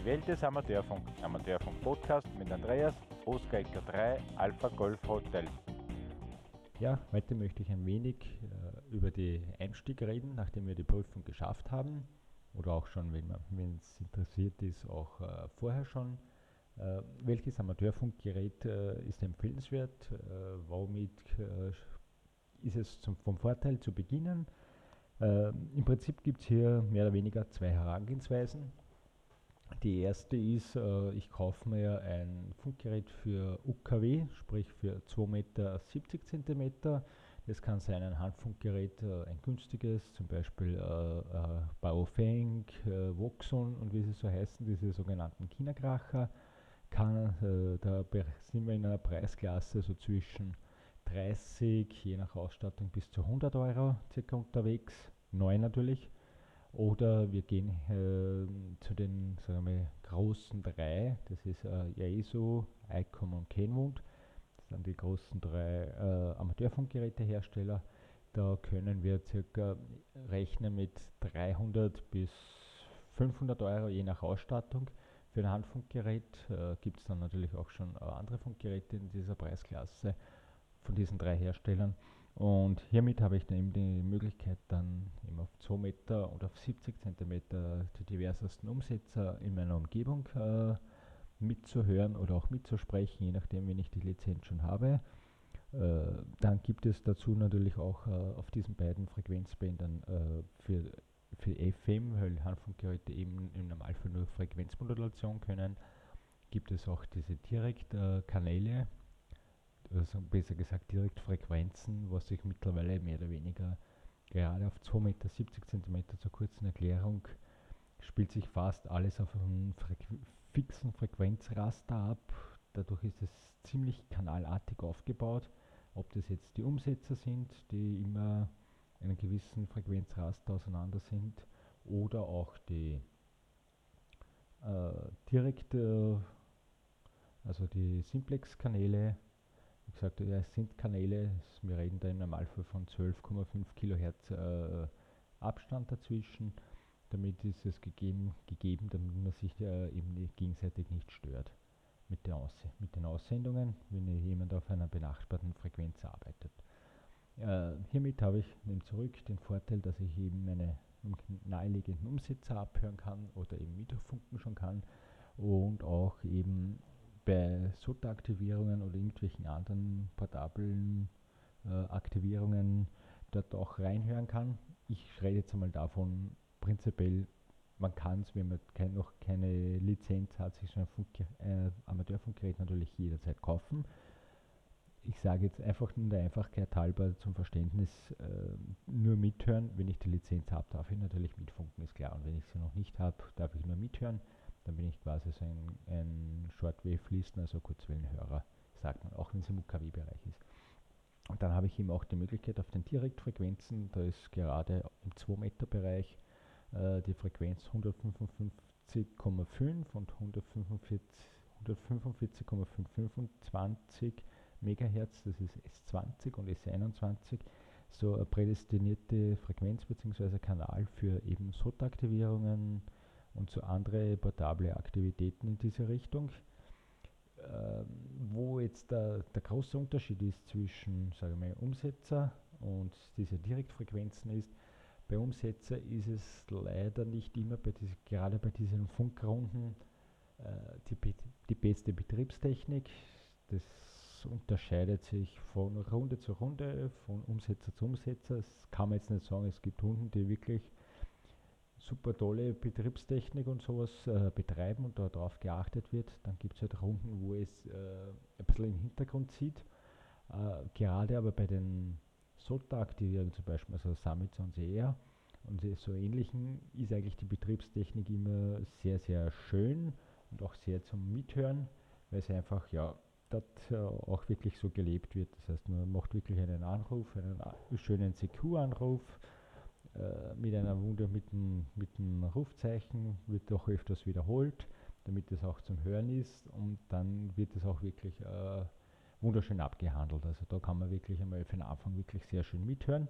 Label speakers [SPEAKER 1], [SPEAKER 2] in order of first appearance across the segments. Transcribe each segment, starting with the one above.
[SPEAKER 1] Die Welt des Amateurfunk. Amateurfunk Podcast mit Andreas, Oscar Ecker 3, Alpha Golf Hotel.
[SPEAKER 2] Ja, heute möchte ich ein wenig äh, über den Einstieg reden, nachdem wir die Prüfung geschafft haben. Oder auch schon, wenn es interessiert ist, auch äh, vorher schon. Äh, welches Amateurfunkgerät äh, ist empfehlenswert? Äh, womit äh, ist es zum, vom Vorteil zu beginnen? Im Prinzip gibt es hier mehr oder weniger zwei Herangehensweisen. Die erste ist, äh, ich kaufe mir ein Funkgerät für UKW, sprich für 2,70 Meter 70 cm. Das kann sein ein Handfunkgerät, äh, ein günstiges, zum Beispiel äh, äh, Baofeng, äh, Voxon und wie sie so heißen, diese sogenannten China-Kracher. Kann, äh, da sind wir in einer Preisklasse so zwischen 30, je nach Ausstattung bis zu 100 Euro circa unterwegs, neu natürlich. Oder wir gehen äh, zu den sagen wir, großen drei, das ist äh, Yaesu, ICOM und Kenwood. Das sind die großen drei äh, Amateurfunkgerätehersteller. Da können wir circa rechnen mit 300 bis 500 Euro je nach Ausstattung. Für ein Handfunkgerät äh, gibt es dann natürlich auch schon äh, andere Funkgeräte in dieser Preisklasse von diesen drei Herstellern. Und hiermit habe ich dann eben die Möglichkeit, dann eben auf 2 Meter und auf 70 cm die diversesten Umsetzer in meiner Umgebung äh, mitzuhören oder auch mitzusprechen, je nachdem, wenn ich die Lizenz schon habe. Äh, dann gibt es dazu natürlich auch äh, auf diesen beiden Frequenzbändern äh, für, für FM, weil Handfunkgeräte eben im Normalfall nur Frequenzmodulation können, gibt es auch diese Direktkanäle, also besser gesagt Direktfrequenzen, was sich mittlerweile mehr oder weniger gerade auf 2,70 Meter cm zur kurzen Erklärung spielt sich fast alles auf einem Frequ fixen Frequenzraster ab. Dadurch ist es ziemlich kanalartig aufgebaut. Ob das jetzt die Umsetzer sind, die immer einen gewissen Frequenzraster auseinander sind, oder auch die äh, direkt, äh, also die Simplex-Kanäle, wie gesagt, es sind Kanäle, wir reden da im Normalfall von 12,5 Kilohertz äh, Abstand dazwischen. Damit ist es gegeben, gegeben damit man sich äh, eben gegenseitig nicht stört mit, der Aus mit den Aussendungen, wenn jemand auf einer benachbarten Frequenz arbeitet. Äh, hiermit habe ich eben zurück den Vorteil, dass ich eben meine naheliegenden Umsetzer abhören kann oder eben mitfunken schon kann und auch eben bei SOTA-Aktivierungen oder irgendwelchen anderen portablen äh, Aktivierungen dort auch reinhören kann. Ich rede jetzt einmal davon, prinzipiell, man kann es, wenn man kein, noch keine Lizenz hat, sich so ein äh, Amateurfunkgerät natürlich jederzeit kaufen. Ich sage jetzt einfach nur der Einfachkeit halber zum Verständnis, äh, nur mithören. Wenn ich die Lizenz habe, darf ich natürlich mitfunken, ist klar. Und wenn ich sie noch nicht habe, darf ich nur mithören. Dann bin ich quasi so ein, ein Shortwave-Listen, also Kurzwellenhörer, sagt man, auch wenn es im UKW-Bereich ist. Und dann habe ich eben auch die Möglichkeit auf den Direktfrequenzen, da ist gerade im 2-Meter-Bereich äh, die Frequenz 155,5 und 145,525 MHz, das ist S20 und S21, so eine prädestinierte Frequenz bzw. Kanal für eben SOT-Aktivierungen, und andere portable Aktivitäten in diese Richtung. Ähm, wo jetzt der, der große Unterschied ist zwischen sagen wir, Umsetzer und diese Direktfrequenzen ist, bei Umsetzer ist es leider nicht immer, bei diese, gerade bei diesen Funkrunden, äh, die, die beste Betriebstechnik. Das unterscheidet sich von Runde zu Runde, von Umsetzer zu Umsetzer. Das kann man jetzt nicht sagen, es gibt Hunden, die wirklich super tolle Betriebstechnik und sowas äh, betreiben und darauf geachtet wird. Dann gibt es halt Runden, wo es äh, ein bisschen im Hintergrund sieht. Äh, gerade aber bei den SOTA-Aktivierungen zum Beispiel, also Summit und eher und so ähnlichen, ist eigentlich die Betriebstechnik immer sehr, sehr schön und auch sehr zum Mithören, weil es einfach, ja, dort äh, auch wirklich so gelebt wird. Das heißt, man macht wirklich einen Anruf, einen schönen CQ-Anruf, äh, mit einer Wunde mit dem, mit dem Rufzeichen, wird auch öfters wiederholt, damit es auch zum Hören ist und dann wird es auch wirklich äh, wunderschön abgehandelt. Also da kann man wirklich einmal für den Anfang wirklich sehr schön mithören.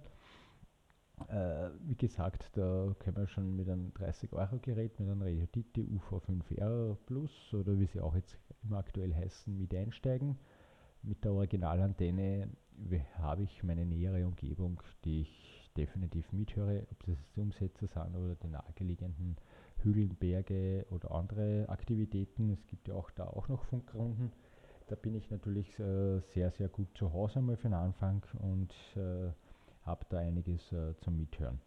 [SPEAKER 2] Äh, wie gesagt, da können wir schon mit einem 30-Euro-Gerät, mit einem Radiotite UV5R Plus oder wie sie auch jetzt immer aktuell heißen, mit einsteigen. Mit der Originalantenne habe ich meine nähere Umgebung, die ich definitiv mithöre, ob das die Umsetzer sind oder die nahegelegenen Hügel, Berge oder andere Aktivitäten. Es gibt ja auch da auch noch Funkrunden. Da bin ich natürlich äh, sehr, sehr gut zu Hause einmal für den Anfang und äh, habe da einiges äh, zum Mithören.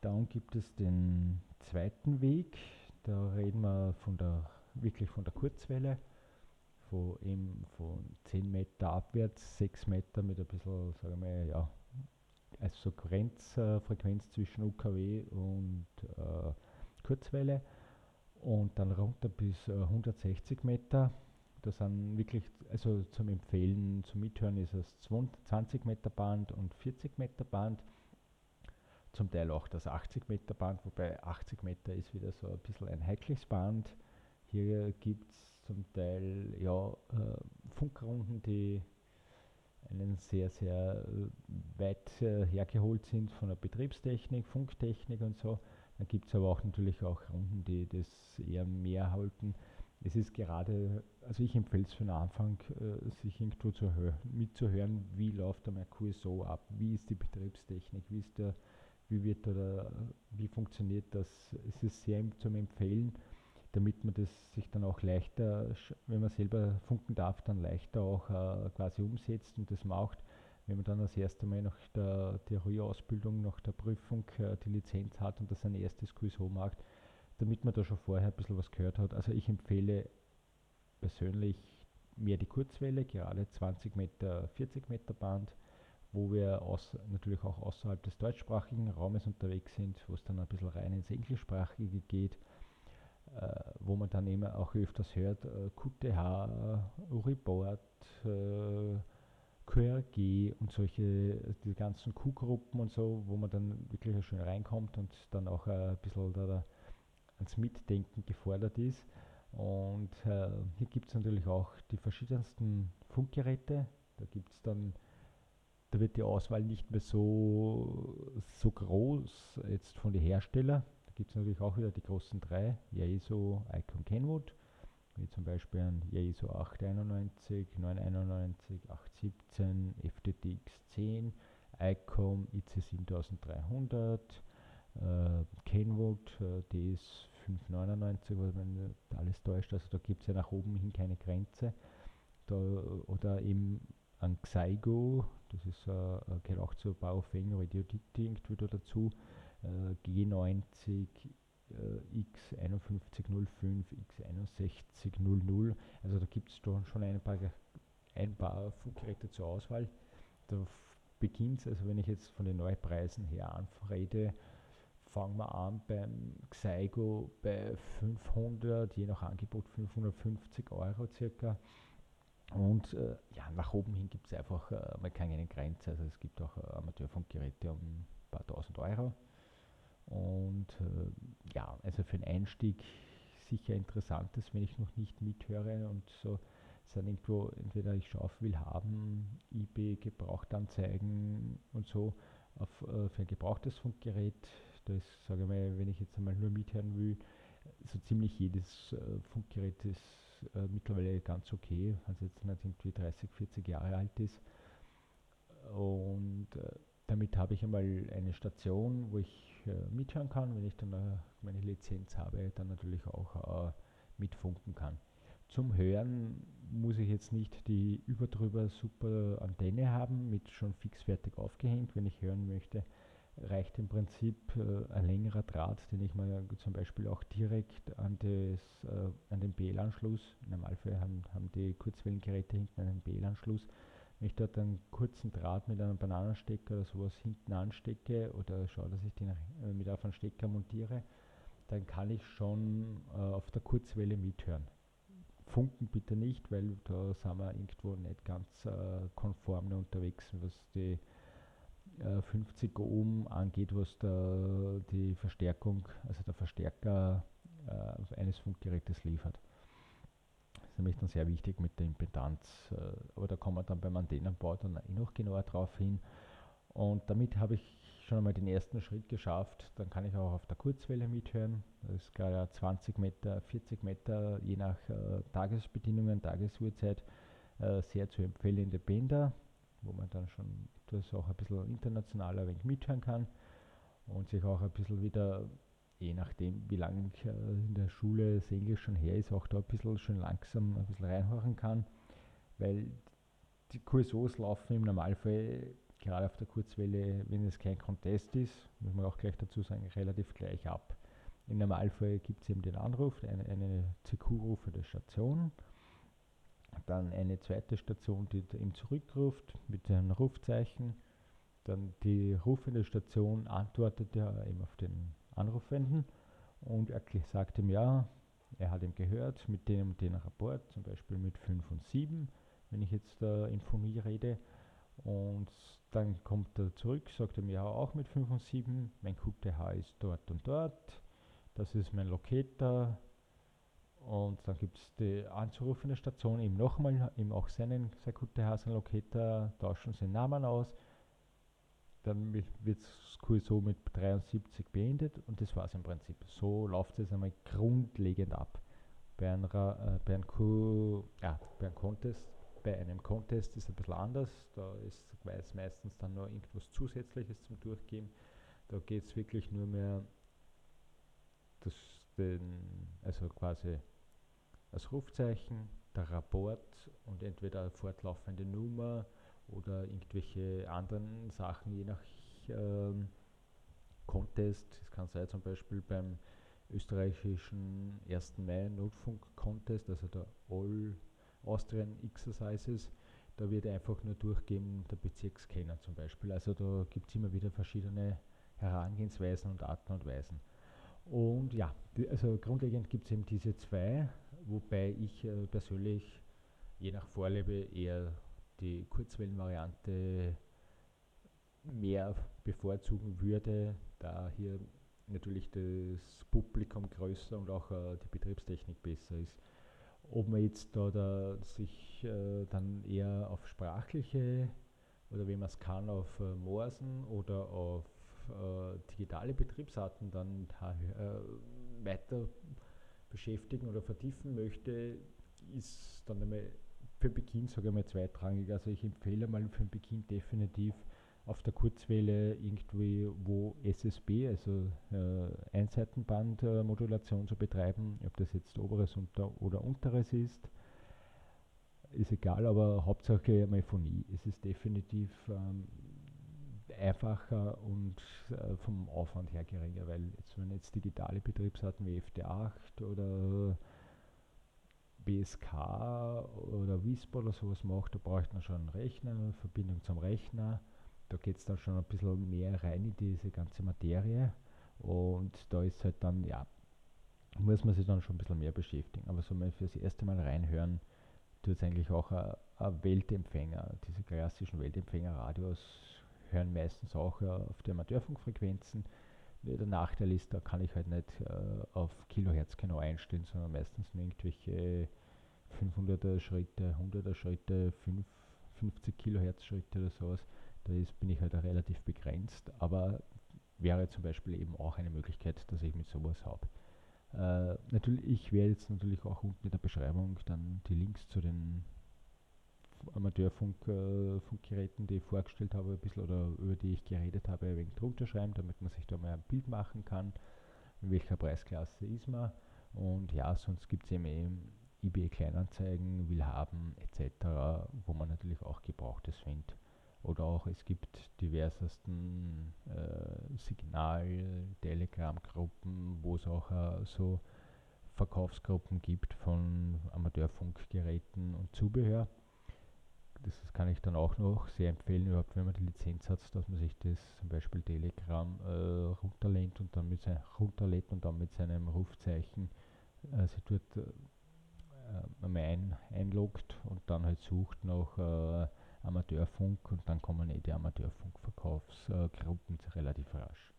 [SPEAKER 2] Dann gibt es den zweiten Weg, da reden wir von der, wirklich von der Kurzwelle, von, eben von 10 Meter abwärts, 6 Meter mit ein bisschen, sagen wir, ja, also Grenzfrequenz zwischen UKW und äh, Kurzwelle und dann runter bis äh, 160 Meter. Das sind wirklich, also zum Empfehlen, zum Mithören ist es 20 Meter Band und 40 Meter Band. Zum Teil auch das 80 Meter Band, wobei 80 Meter ist wieder so ein bisschen ein heikles Band. Hier gibt es zum Teil ja, äh, Funkrunden, die einen sehr, sehr äh, weit äh, hergeholt sind von der Betriebstechnik, Funktechnik und so. Dann gibt es aber auch natürlich auch Runden, die das eher mehr halten. Es ist gerade, also ich empfehle es für den Anfang, äh, sich irgendwo zu mitzuhören, wie läuft der Merkur so ab, wie ist die Betriebstechnik, wie ist der, wie wird oder wie funktioniert das. Es ist sehr zum Empfehlen, damit man das sich dann auch leichter, wenn man selber funken darf, dann leichter auch äh, quasi umsetzt und das macht wenn man dann das erste Mal nach der Theorieausbildung, nach der Prüfung äh, die Lizenz hat und das ein erstes QSO macht, damit man da schon vorher ein bisschen was gehört hat. Also ich empfehle persönlich mehr die Kurzwelle, gerade 20 Meter, 40 Meter Band, wo wir aus, natürlich auch außerhalb des deutschsprachigen Raumes unterwegs sind, wo es dann ein bisschen rein ins Englischsprachige geht, wo man dann immer auch öfters hört, äh, QTH, Uribord, äh, QRG und solche, die ganzen Q-Gruppen und so, wo man dann wirklich schön reinkommt und dann auch ein bisschen da ans Mitdenken gefordert ist. Und äh, hier gibt es natürlich auch die verschiedensten Funkgeräte. Da gibt es dann, da wird die Auswahl nicht mehr so, so groß jetzt von den Herstellern. Da gibt es natürlich auch wieder die großen drei, Yaesu, Icon, Kenwood wie zum Beispiel ein ISO 891, 991, 817, FTTX 10, ICOM IC 7300, äh, Kenwood äh, DS 599, was man alles täuscht, also da gibt es ja nach oben hin keine Grenze. Da, oder eben ein Xaigo, das ist, äh, gehört auch zur Baofeng Radiodicting wieder dazu, äh, G90, X5105, X6100. Also da gibt es schon ein paar, ein paar Funkgeräte zur Auswahl. Da beginnt es, also wenn ich jetzt von den Neupreisen her anrede, fangen wir an beim Xaigo bei 500, je nach Angebot 550 Euro circa. Und äh, ja, nach oben hin gibt es einfach äh, mal keine Grenze. Also es gibt auch äh, Amateurfunkgeräte um ein paar tausend Euro. Und äh, ja, also für den Einstieg sicher interessant ist, wenn ich noch nicht mithöre und so sind irgendwo, entweder ich schaue, will haben, eBay, Gebrauchtanzeigen und so auf, äh, für ein gebrauchtes Funkgerät. Da ist, sage ich mal, wenn ich jetzt einmal nur mithören will, so ziemlich jedes äh, Funkgerät ist äh, mittlerweile ganz okay, es jetzt nicht irgendwie 30, 40 Jahre alt ist. Und äh, damit habe ich einmal eine Station, wo ich äh, mithören kann. Wenn ich dann äh, meine Lizenz habe, dann natürlich auch äh, mitfunken kann. Zum Hören muss ich jetzt nicht die überdrüber super Antenne haben, mit schon fix fertig aufgehängt. Wenn ich hören möchte, reicht im Prinzip ein längerer Draht, den ich mal zum Beispiel auch direkt an, das, an den BL-Anschluss, im Normalfall haben, haben die Kurzwellengeräte hinten einen BL-Anschluss, wenn ich dort einen kurzen Draht mit einem Bananenstecker oder sowas hinten anstecke oder schaue, dass ich den äh, mit auf einen Stecker montiere, dann kann ich schon äh, auf der Kurzwelle mithören. Funken bitte nicht, weil da sind wir irgendwo nicht ganz äh, konform unterwegs, was die äh, 50 Ohm angeht, was da die Verstärkung, also der Verstärker äh, eines Funkgerätes liefert ist nämlich dann sehr wichtig mit der Impedanz, äh, aber da kommen wir dann beim Antennenbau dann eh noch genauer drauf hin. Und damit habe ich schon einmal den ersten Schritt geschafft, dann kann ich auch auf der Kurzwelle mithören. Das ist gerade 20 Meter, 40 Meter, je nach äh, Tagesbedingungen, Tagesuhrzeit, äh, sehr zu empfehlende Bänder, wo man dann schon etwas auch ein bisschen internationaler ein wenig mithören kann und sich auch ein bisschen wieder, je nachdem wie lange ich äh, in der Schule das Englisch schon her ist, auch da ein bisschen schön langsam ein bisschen reinhören kann, weil die QSOs laufen im Normalfall gerade auf der Kurzwelle, wenn es kein Contest ist, muss man auch gleich dazu sagen, relativ gleich ab. Im Normalfall gibt es eben den Anruf, eine, eine CQ-rufende Station, dann eine zweite Station, die ihm zurückruft mit einem Rufzeichen, dann die rufende Station antwortet ja eben auf den Anrufenden und er sagt ihm ja, er hat ihm gehört mit dem und den Rapport, zum Beispiel mit 5 und 7, wenn ich jetzt äh, in Phonie rede. Und dann kommt er zurück, sagt er mir auch mit 5 und 7, mein QTH ist dort und dort, das ist mein Locator. Und dann gibt es die anzurufende Station, eben nochmal, eben auch seinen, sein QTH, sein Locator, tauschen seinen Namen aus. Dann wird das QSO mit 73 beendet und das war es im Prinzip. So läuft es einmal grundlegend ab. Bei, einer, äh, bei, einem ja, bei einem Contest bei einem Contest ist es ein bisschen anders. Da ist weiß meistens dann nur irgendwas Zusätzliches zum Durchgeben. Da geht es wirklich nur mehr, das den, also quasi das Rufzeichen, der Rapport und entweder eine fortlaufende Nummer oder irgendwelche anderen Sachen, je nach ähm, Contest. Es kann sein zum Beispiel beim österreichischen 1. Mai Notfunk Contest, also der All Austrian Exercises, da wird einfach nur durchgeben der Bezirkskenner zum Beispiel. Also da gibt es immer wieder verschiedene Herangehensweisen und Arten und Weisen. Und ja, also grundlegend gibt es eben diese zwei, wobei ich äh, persönlich je nach Vorliebe eher die Kurzwellenvariante mehr bevorzugen würde, da hier natürlich das Publikum größer und auch äh, die Betriebstechnik besser ist. Ob man jetzt da, da sich äh, dann eher auf sprachliche oder wenn man es kann, auf äh, Morsen oder auf äh, digitale Betriebsarten dann äh, weiter beschäftigen oder vertiefen möchte, ist dann einmal für Beginn, sage ich mal, zweitrangig. Also ich empfehle mal für den Beginn definitiv auf der Kurzwelle irgendwie wo SSB, also äh, Einseitenbandmodulation zu betreiben, ob das jetzt oberes unter oder unteres ist, ist egal, aber Hauptsache Melphonie. Es ist definitiv ähm, einfacher und äh, vom Aufwand her geringer, weil jetzt, wenn jetzt digitale Betriebsarten wie FD8 oder BSK oder WISP oder sowas macht, da braucht man schon einen Rechner, Verbindung zum Rechner da geht es dann schon ein bisschen mehr rein in diese ganze Materie und da ist halt dann, ja, muss man sich dann schon ein bisschen mehr beschäftigen. Aber so mal fürs erste Mal reinhören, tut es eigentlich auch ein Weltempfänger. Diese klassischen Weltempfängerradios hören meistens auch auf die Amateurfunkfrequenzen. Der Nachteil ist, da kann ich halt nicht uh, auf Kilohertz genau einstellen, sondern meistens nur irgendwelche 500er Schritte, 100er Schritte, 5, 50 Kilohertz Schritte oder sowas. Da ist, bin ich halt relativ begrenzt, aber wäre zum Beispiel eben auch eine Möglichkeit, dass ich mit sowas habe. Äh, natürlich, ich werde jetzt natürlich auch unten in der Beschreibung dann die Links zu den Amateurfunkgeräten, äh, die ich vorgestellt habe, ein bisschen oder über die ich geredet habe, ein wenig drunter schreiben, damit man sich da mal ein Bild machen kann, in welcher Preisklasse ist man. Und ja, sonst gibt es eben, eben eBay Kleinanzeigen, Willhaben etc., wo man natürlich auch Gebrauchtes findet. Oder auch es gibt diversesten äh, Signal-, Telegram-Gruppen, wo es auch äh, so Verkaufsgruppen gibt von Amateurfunkgeräten und Zubehör. Das kann ich dann auch noch sehr empfehlen, überhaupt wenn man die Lizenz hat, dass man sich das zum Beispiel Telegram äh, runterlädt und dann mit sein, runterlädt und dann mit seinem Rufzeichen äh, sich dort äh, ein, einloggt und dann halt sucht nach äh, Amateurfunk und dann kommen eh die Amateurfunkverkaufsgruppen relativ rasch.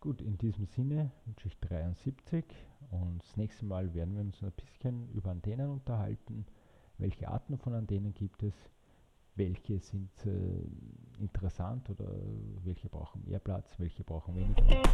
[SPEAKER 2] Gut, in diesem Sinne wünsche ich 73 und das nächste Mal werden wir uns ein bisschen über Antennen unterhalten welche Arten von Antennen gibt es, welche sind äh, interessant oder welche brauchen mehr Platz, welche brauchen weniger Platz.